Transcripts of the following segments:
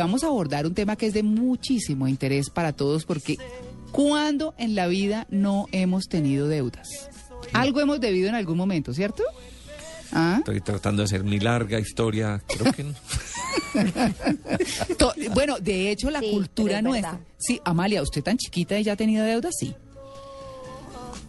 Vamos a abordar un tema que es de muchísimo interés para todos porque ¿cuándo en la vida no hemos tenido deudas? Algo hemos debido en algún momento, ¿cierto? ¿Ah? Estoy tratando de hacer mi larga historia. Creo que no. To- bueno, de hecho la Sí, cultura nuestra. Sí, Amalia, ¿usted tan chiquita y ya ha tenido deudas? Sí.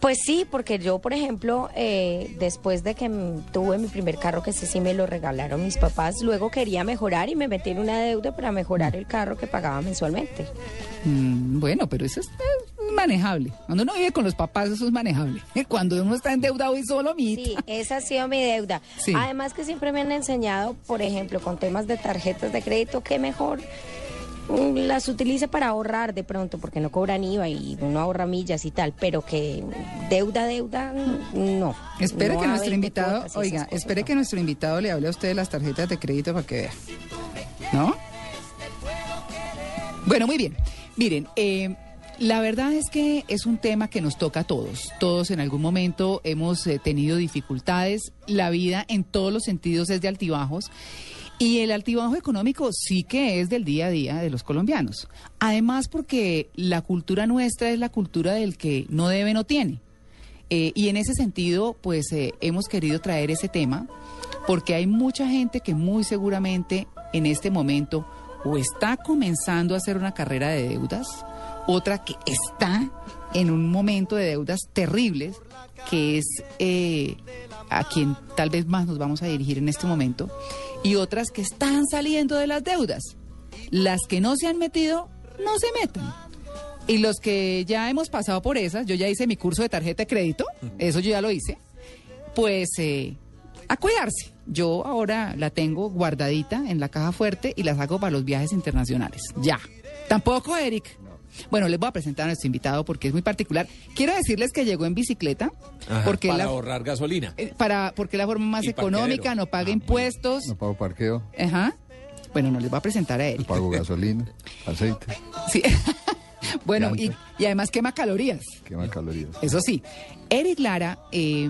Pues sí, porque yo, por ejemplo, eh, después de que tuve mi primer carro, que ese sí me lo regalaron mis papás, luego quería mejorar y me metí en una deuda para mejorar el carro que pagaba mensualmente. Mm, bueno, pero eso es, es manejable. Cuando uno vive con los papás, eso es manejable. Cuando uno está endeudado y solo, mi Sí, esa ha sido mi deuda. Sí. Además que siempre me han enseñado, por ejemplo, con temas de tarjetas de crédito, que mejor las utilice para ahorrar de pronto, porque no cobran IVA y uno ahorra millas y tal, pero que deuda, deuda, mm, no. Espere No que nuestro 20 invitado, oiga, cosas, espere no. que nuestro invitado le hable a usted de las tarjetas de crédito para que vea. ¿No? Bueno, muy bien. Miren, eh, la verdad es que es un tema que nos toca a todos. Todos en algún momento hemos eh, tenido dificultades. La vida en todos los sentidos es de altibajos. Y el altibajo económico sí que es del día a día de los colombianos. Además porque la cultura nuestra es la cultura del que no debe, no tiene. Eh, y en ese sentido, pues eh, hemos querido traer ese tema porque hay mucha gente que muy seguramente en este momento o está comenzando a hacer una carrera de deudas, otra que está en un momento de deudas terribles, que es eh, a quien tal vez más nos vamos a dirigir en este momento, y otras que están saliendo de las deudas. Las que no se han metido, no se metan. Y los que ya hemos pasado por esas, yo ya hice mi curso de tarjeta de crédito, eso yo ya lo hice, pues eh, a cuidarse. Yo ahora la tengo guardadita en la caja fuerte y la saco para los viajes internacionales. Ya. Tampoco, Eric. Bueno, les voy a presentar a nuestro invitado porque es muy particular. Quiero decirles que llegó en bicicleta Ajá, porque para la, ahorrar gasolina. eh, para porque es la forma más Y económica, parqueadero. no paga Ah, impuestos. No pago parqueo, Ajá. Bueno, no les voy a presentar a Eric. pago gasolina, aceite, Sí. bueno, y, y además quema calorías. quema calorías. Eso sí, Eric Lara, eh,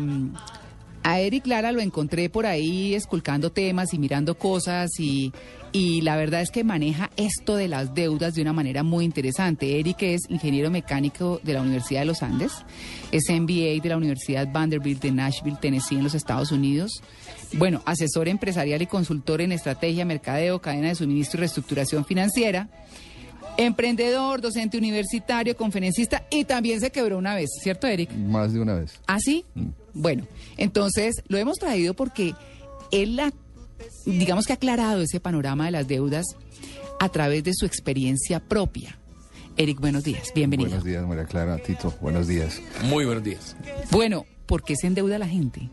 a Eric Lara lo encontré por ahí esculcando temas y mirando cosas y, y la verdad es que maneja esto de las deudas de una manera muy interesante. Eric es ingeniero mecánico de la Universidad de los Andes, es MBA de la Universidad Vanderbilt de Nashville, Tennessee, en los Estados Unidos. Bueno, asesor empresarial y consultor en estrategia, mercadeo, cadena de suministro y reestructuración financiera. Emprendedor, docente universitario, conferencista y también se quebró una vez, ¿cierto, Eric? Más de una vez. ¿Ah, sí? Bueno, entonces lo hemos traído porque él, ha, digamos que ha aclarado ese panorama de las deudas a través de su experiencia propia. Eric, buenos días, bienvenido. Buenos días, María Clara, Tito, buenos días. Muy buenos días. Bueno, ¿por qué se endeuda la gente?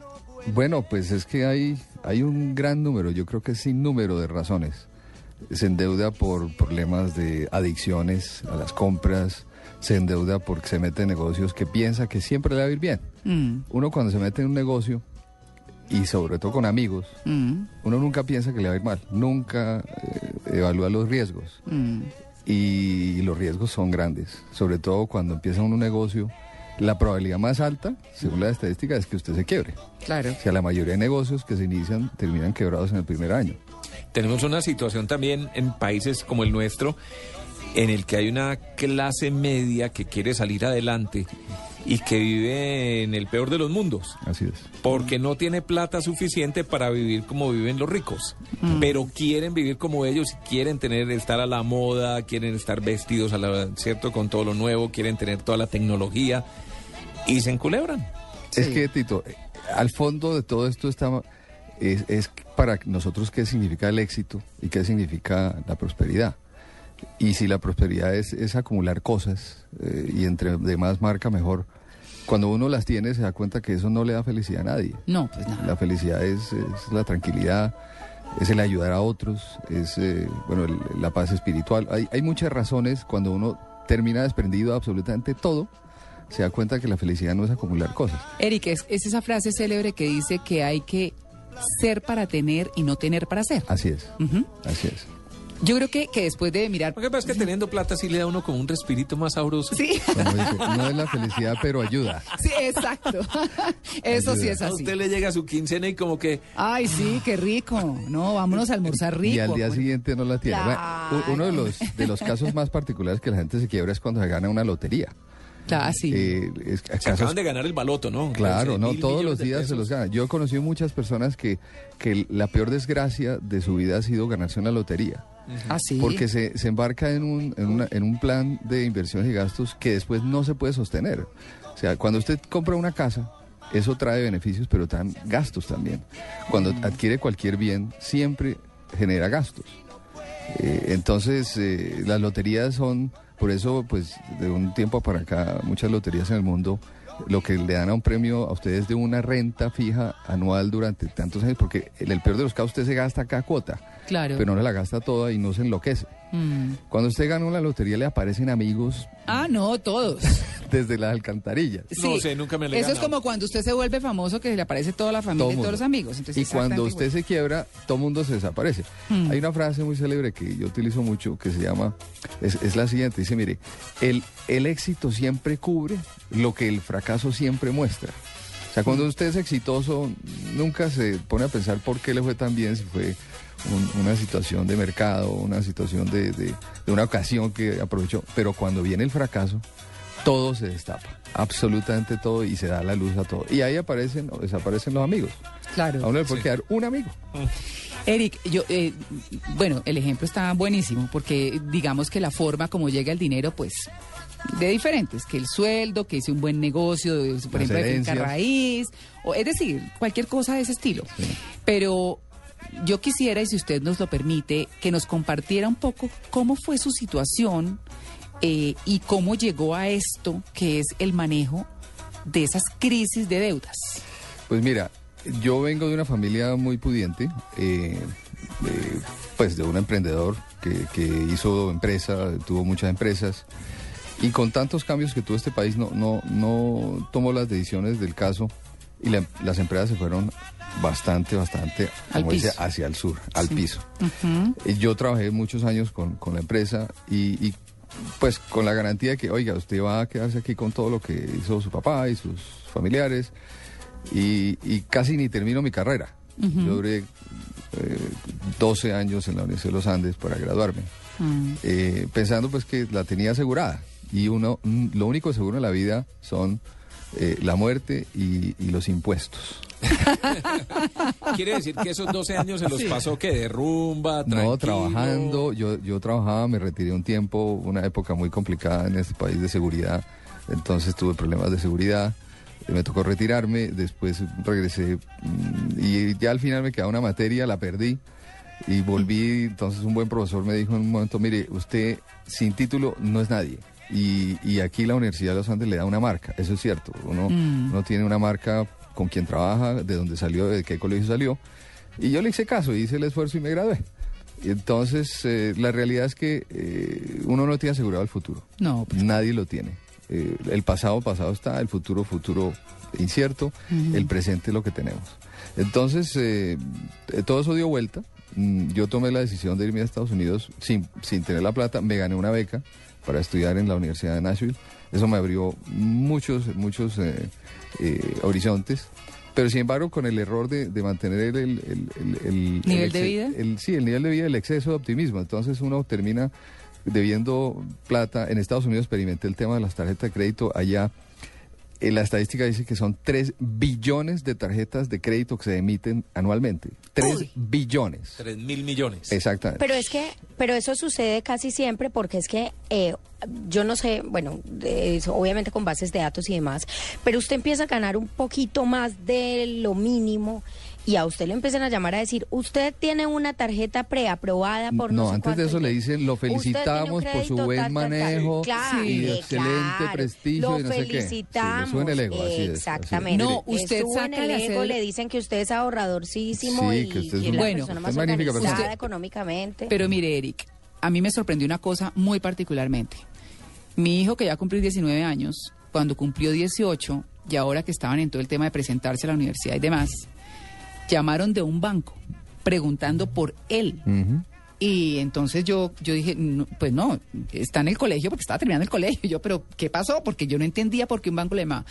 Bueno, pues es que hay, hay un gran número, yo creo que sin número de razones. Se endeuda por problemas de adicciones a las compras, se endeuda porque se mete en negocios que piensa que siempre le va a ir bien. Mm, Uno cuando se mete en un negocio, y sobre todo con amigos, mm, uno nunca piensa que le va a ir mal, nunca eh, evalúa los riesgos. mm. y los riesgos son grandes, sobre todo cuando empieza uno un negocio. La probabilidad más alta, según la estadística, es que usted se quiebre. Claro. O sea, la mayoría de negocios que se inician terminan quebrados en el primer año. Tenemos una situación también en países como el nuestro en el que hay una clase media que quiere salir adelante y que vive en el peor de los mundos. Así es. Porque no tiene plata suficiente para vivir como viven los ricos. Pero quieren vivir como ellos, quieren tener, estar a la moda, quieren estar vestidos a la, ¿cierto? con todo lo nuevo, quieren tener toda la tecnología y se enculebran. Es que, Tito, eh, al fondo de todo esto está, es, es para nosotros qué significa el éxito y qué significa la prosperidad. Y si la prosperidad es, es acumular cosas eh, y entre de más marca mejor, cuando uno las tiene se da cuenta que eso no le da felicidad a nadie. No, pues nada. La felicidad es, es la tranquilidad, es el ayudar a otros, es eh, bueno el- la paz espiritual. Hay, hay muchas razones cuando uno termina desprendido de absolutamente todo, se da cuenta que la felicidad no es acumular cosas. Eric, es, es esa frase célebre que dice que hay que ser para tener y no tener para ser. Así es, así es. Yo creo que, que después de mirar... Lo que pasa es que teniendo plata sí le da a uno como un respirito más sabroso. Sí, Como dice, no es la felicidad, pero ayuda. sí, exacto. Eso sí es A así. usted le llega su quincena y como que Ay, sí, qué rico. No, vámonos a almorzar rico. y al día Bueno, siguiente no la tiene. Bueno, uno de los, de los casos más particulares que la gente se quiebra es cuando se gana una lotería. Ah, sí. Eh, es- se casos- acaban de ganar el baloto, ¿no? Claro, 11 no, mil todos los días se los gana. Yo he conocido muchas personas que, que la peor desgracia de su vida ha sido ganarse una lotería. Ah, sí. Porque se, se embarca en un, en, una- en un plan de inversiones y gastos que después no se puede sostener. O sea, cuando usted compra una casa, eso trae beneficios, pero trae gastos también. Cuando adquiere cualquier bien, siempre genera gastos. Eh, entonces, eh, las loterías son, por eso, pues, de un tiempo para acá, muchas loterías en el mundo, lo que le dan a un premio a ustedes de una renta fija anual durante tantos años, porque en el peor de los casos usted se gasta cada cuota, Claro. pero no se la gasta toda y no se enloquece. Mm. Cuando usted gana una lotería le aparecen amigos Ah, no, todos. desde las alcantarillas. No sé, nunca me le he Eso es ganado. como cuando usted se vuelve famoso que le aparece toda la familia Todo y todos los amigos. Entonces, y cuando usted igual. se quiebra, todo mundo se desaparece. Mm. Hay una frase muy célebre que yo utilizo mucho que se llama, es, es la siguiente, dice, mire, el, el éxito siempre cubre lo que el fracaso siempre muestra. O sea, cuando usted es exitoso, nunca se pone a pensar por qué le fue tan bien, si fue un- una situación de mercado, una situación de, de- de una ocasión que aprovechó. Pero cuando viene el fracaso, todo se destapa, absolutamente todo, y se da la luz a todo. Y ahí aparecen o desaparecen los amigos. Claro. A uno le puede quedar un amigo. Eric, yo, eh, bueno, el ejemplo está buenísimo porque digamos que la forma como llega el dinero, pues, de diferentes, que el sueldo, que hice un buen negocio, por Las ejemplo, de finca raíz, o, es decir, cualquier cosa de ese estilo. Pero yo quisiera, y si usted nos lo permite, que nos compartiera un poco cómo fue su situación eh, y cómo llegó a esto, que es el manejo de esas crisis de deudas. Pues mira, yo vengo de una familia muy pudiente, eh, pues de un emprendedor que, que hizo empresa, tuvo muchas empresas, y con tantos cambios que tuvo este país no, no, no tomó las decisiones del caso y la- las empresas se fueron bastante, bastante, como dice, hacia el sur, al Sí. piso. Eh, Yo trabajé muchos años con, con la empresa y, y, pues con la garantía de que, oiga, usted va a quedarse aquí con todo lo que hizo su papá y sus familiares y, y casi ni termino mi carrera. Yo duré eh, 12 años en la Universidad de los Andes para graduarme, eh, pensando pues que la tenía asegurada y uno, mm, lo único seguro en la vida son eh, la muerte y, y los impuestos. Quiere decir que esos 12 años se los pasó que de rumba, No, tranquilo. trabajando, yo, yo trabajaba, me retiré un tiempo, una época muy complicada en este país de seguridad, entonces tuve problemas de seguridad, me tocó retirarme, después regresé mm, y ya al final me quedaba una materia, la perdí y volví, entonces un buen profesor me dijo en un momento, mire, usted sin título no es nadie. Y, y aquí la Universidad de los Andes le da una marca, eso es cierto, uno, uno tiene una marca con quien trabaja, de dónde salió, de qué colegio salió, y yo le hice caso, hice el esfuerzo y me gradué. Y Entonces, eh, la realidad es que eh, uno no tiene asegurado el futuro. No, pues, Nadie lo tiene. Eh, el pasado, pasado está, el futuro, futuro incierto, el presente es lo que tenemos. Entonces, eh, todo eso dio vuelta. Mm, Yo tomé la decisión de irme a Estados Unidos sin, sin tener la plata. Me gané una beca para estudiar en la Universidad de Nashville. Eso me abrió muchos, muchos eh, eh, horizontes. Pero sin embargo, con el error de, de mantener el, el- el- el- el- ¿Nivel el de vida? el- sí, el nivel de vida, el exceso de optimismo. Entonces uno termina debiendo plata. En Estados Unidos experimenté el tema de las tarjetas de crédito. Allá eh, la estadística dice que son 3 billones de tarjetas de crédito que se emiten anualmente. 3 Uy. billones. 3 mil millones. Exactamente. Pero es que, pero eso sucede casi siempre porque es que eh, yo no sé, bueno, eso, obviamente con bases de datos y demás, pero usted empieza a ganar un poquito más de lo mínimo y a usted le empiezan a llamar a decir, usted tiene una tarjeta preaprobada por no, no sé antes de eso le dicen, lo felicitamos por su buen tal, tal, tal". manejo Claro, y excelente claro. prestigio Lo y no sé qué. Sí, le felicitamos. suben el ego, así es, así es. Exactamente. No, usted saca el ego, le dicen que usted es ahorradorcísimo Sí, y, que usted es y un- la Bueno, persona más organizada persona. económicamente. Pero mire, Eric, a mí me sorprendió una cosa muy particularmente. Mi hijo, que ya cumplió 19 años, cuando cumplió 18, y ahora que estaban en todo el tema de presentarse a la universidad y demás, llamaron de un banco preguntando por él. Y entonces yo, yo dije, "No, pues no, está en el colegio porque estaba terminando el colegio. Y yo, pero ¿qué pasó? Porque yo no entendía por qué un banco le llamaba.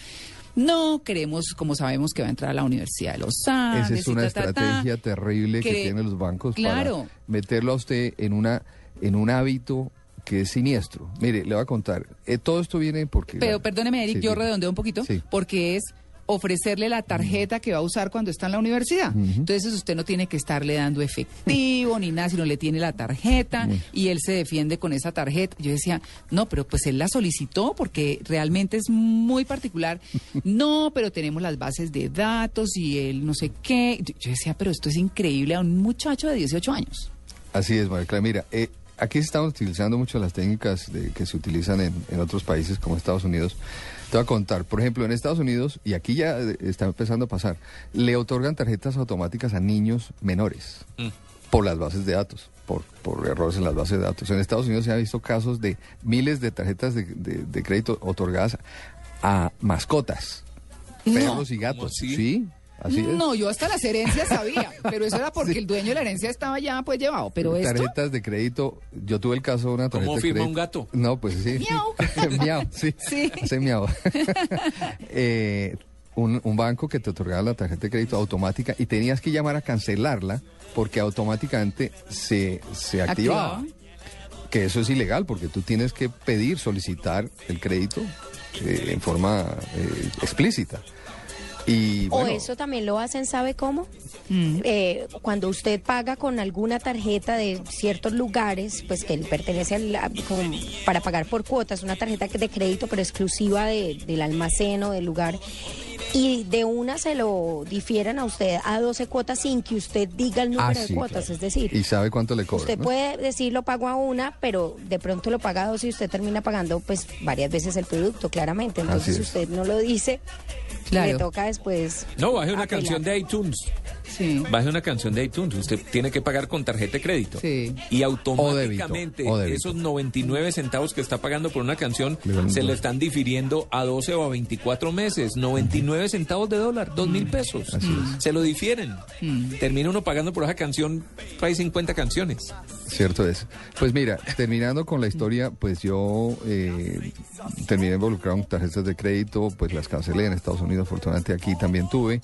No, queremos, como sabemos que va a entrar a la Universidad de los Andes. Esa es una ta, ta, ta". estrategia terrible que que- tienen los bancos claro. para meterlo a usted en una en un hábito que es siniestro. Mire, le voy a contar. eh, todo esto viene porque... Pero perdóneme, Eric, Sí, yo sí. redondeo un poquito, Sí. porque es ofrecerle la tarjeta que va a usar cuando está en la universidad. Entonces usted no tiene que estarle dando efectivo ni nada, sino le tiene la tarjeta y él se defiende con esa tarjeta. Yo decía, no, pero pues él la solicitó porque realmente es muy particular. No, pero tenemos las bases de datos y él no sé qué. Yo decía, pero esto es increíble a un muchacho de 18 años. Así es, María. Mira, eh, aquí estamos utilizando mucho las técnicas de- que se utilizan en, en otros países como Estados Unidos. Te voy a contar, por ejemplo, en Estados Unidos, y aquí ya eh, está empezando a pasar, le otorgan tarjetas automáticas a niños menores por las bases de datos, por, por errores en las bases de datos. En Estados Unidos se han visto casos de miles de tarjetas de, de- de crédito otorgadas a mascotas, perros y gatos. así? Sí, así. No, yo hasta las herencias sabía, pero eso era porque el dueño de la herencia estaba ya pues llevado. Pero esto... tarjetas de crédito. Yo tuve el caso de una tarjeta ¿Cómo de firma crédito. un gato? No, pues sí. Miau. miau, sí. Sí. Hace miau. Eh, un, un banco que te otorgaba la tarjeta de crédito automática y tenías que llamar a cancelarla porque automáticamente se, se activaba. Activaba. Que eso es ilegal porque tú tienes que pedir, solicitar el crédito eh, en forma eh, explícita. Y O eso también lo hacen, ¿sabe cómo? Mm. Eh, cuando usted paga con alguna tarjeta de ciertos lugares, pues que pertenece al, para pagar por cuotas, una tarjeta de crédito pero exclusiva de- del almacén o del lugar, y de una se lo difieran a usted a 12 cuotas sin que usted diga el número ah, de cuotas, claro. es decir... Y sabe cuánto le cobra. Usted ¿no? puede decir lo pago a una, pero de pronto lo paga a dos y usted termina pagando pues varias veces el producto, claramente. Entonces si usted no lo dice, Claro. le toca después. No, baje una apelar. canción de iTunes. Sí. Baje una canción de iTunes. Usted tiene que pagar con tarjeta de crédito. Sí. Y O automáticamente débito, o débito. esos 99 centavos que está pagando por una canción se le están difiriendo a 12 o a 24 meses. 99 centavos de dólar, 2 mil pesos. Así es. Se lo difieren. Termina uno pagando por esa canción, hay 50 canciones. Cierto es. Pues mira, terminando con la historia, pues yo eh, terminé involucrado en tarjetas de crédito, pues las cancelé en Estados Unidos, afortunadamente aquí también tuve.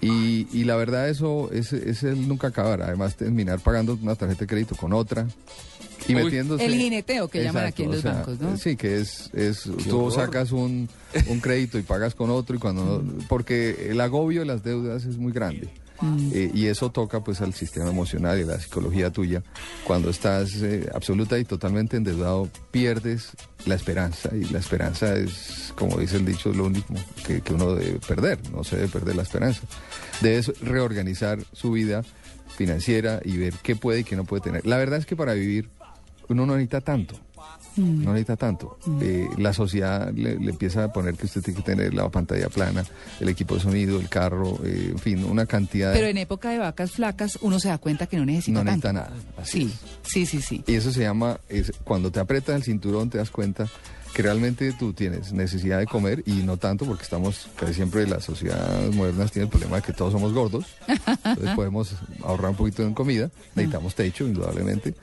Y, y la verdad eso es, es el nunca acabar, además terminar pagando una tarjeta de crédito con otra y Uy. metiéndose... El jineteo que llaman aquí en o los sea, bancos, ¿no? Sí, que es, es tú horror. sacas un, un crédito y pagas con otro y cuando no- porque el agobio de las deudas es muy grande. Eh, y eso toca pues al sistema emocional y la psicología tuya. Cuando estás eh, absoluta y totalmente endeudado, pierdes la esperanza. Y la esperanza es, como dice el dicho, lo único que, que uno debe perder. No se debe perder la esperanza. Debes reorganizar su vida financiera y ver qué puede y qué no puede tener. La verdad es que para vivir uno no necesita tanto. No necesita tanto. Eh, la sociedad le, le empieza a poner que usted tiene que tener la pantalla plana, el equipo de sonido, el carro, eh, en fin, una cantidad Pero de... en época de vacas flacas uno se da cuenta que no necesita No necesita tanto. nada, así Sí, sí, sí, sí. Y eso se llama, es, cuando te aprietas el cinturón te das cuenta que realmente tú tienes necesidad de comer y no tanto porque estamos, casi siempre las sociedades modernas tienen el problema de que todos somos gordos, entonces podemos ahorrar un poquito en comida, necesitamos techo indudablemente,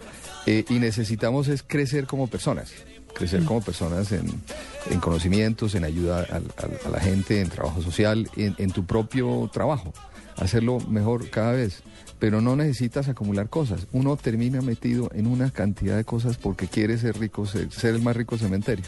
eh, y necesitamos es crecer como personas, crecer como personas en, en conocimientos, en ayuda a, la gente, en trabajo social, en, en tu propio trabajo, hacerlo mejor cada vez. Pero no necesitas acumular cosas. Uno termina metido en una cantidad de cosas porque quiere ser rico, ser, el más rico cementerio.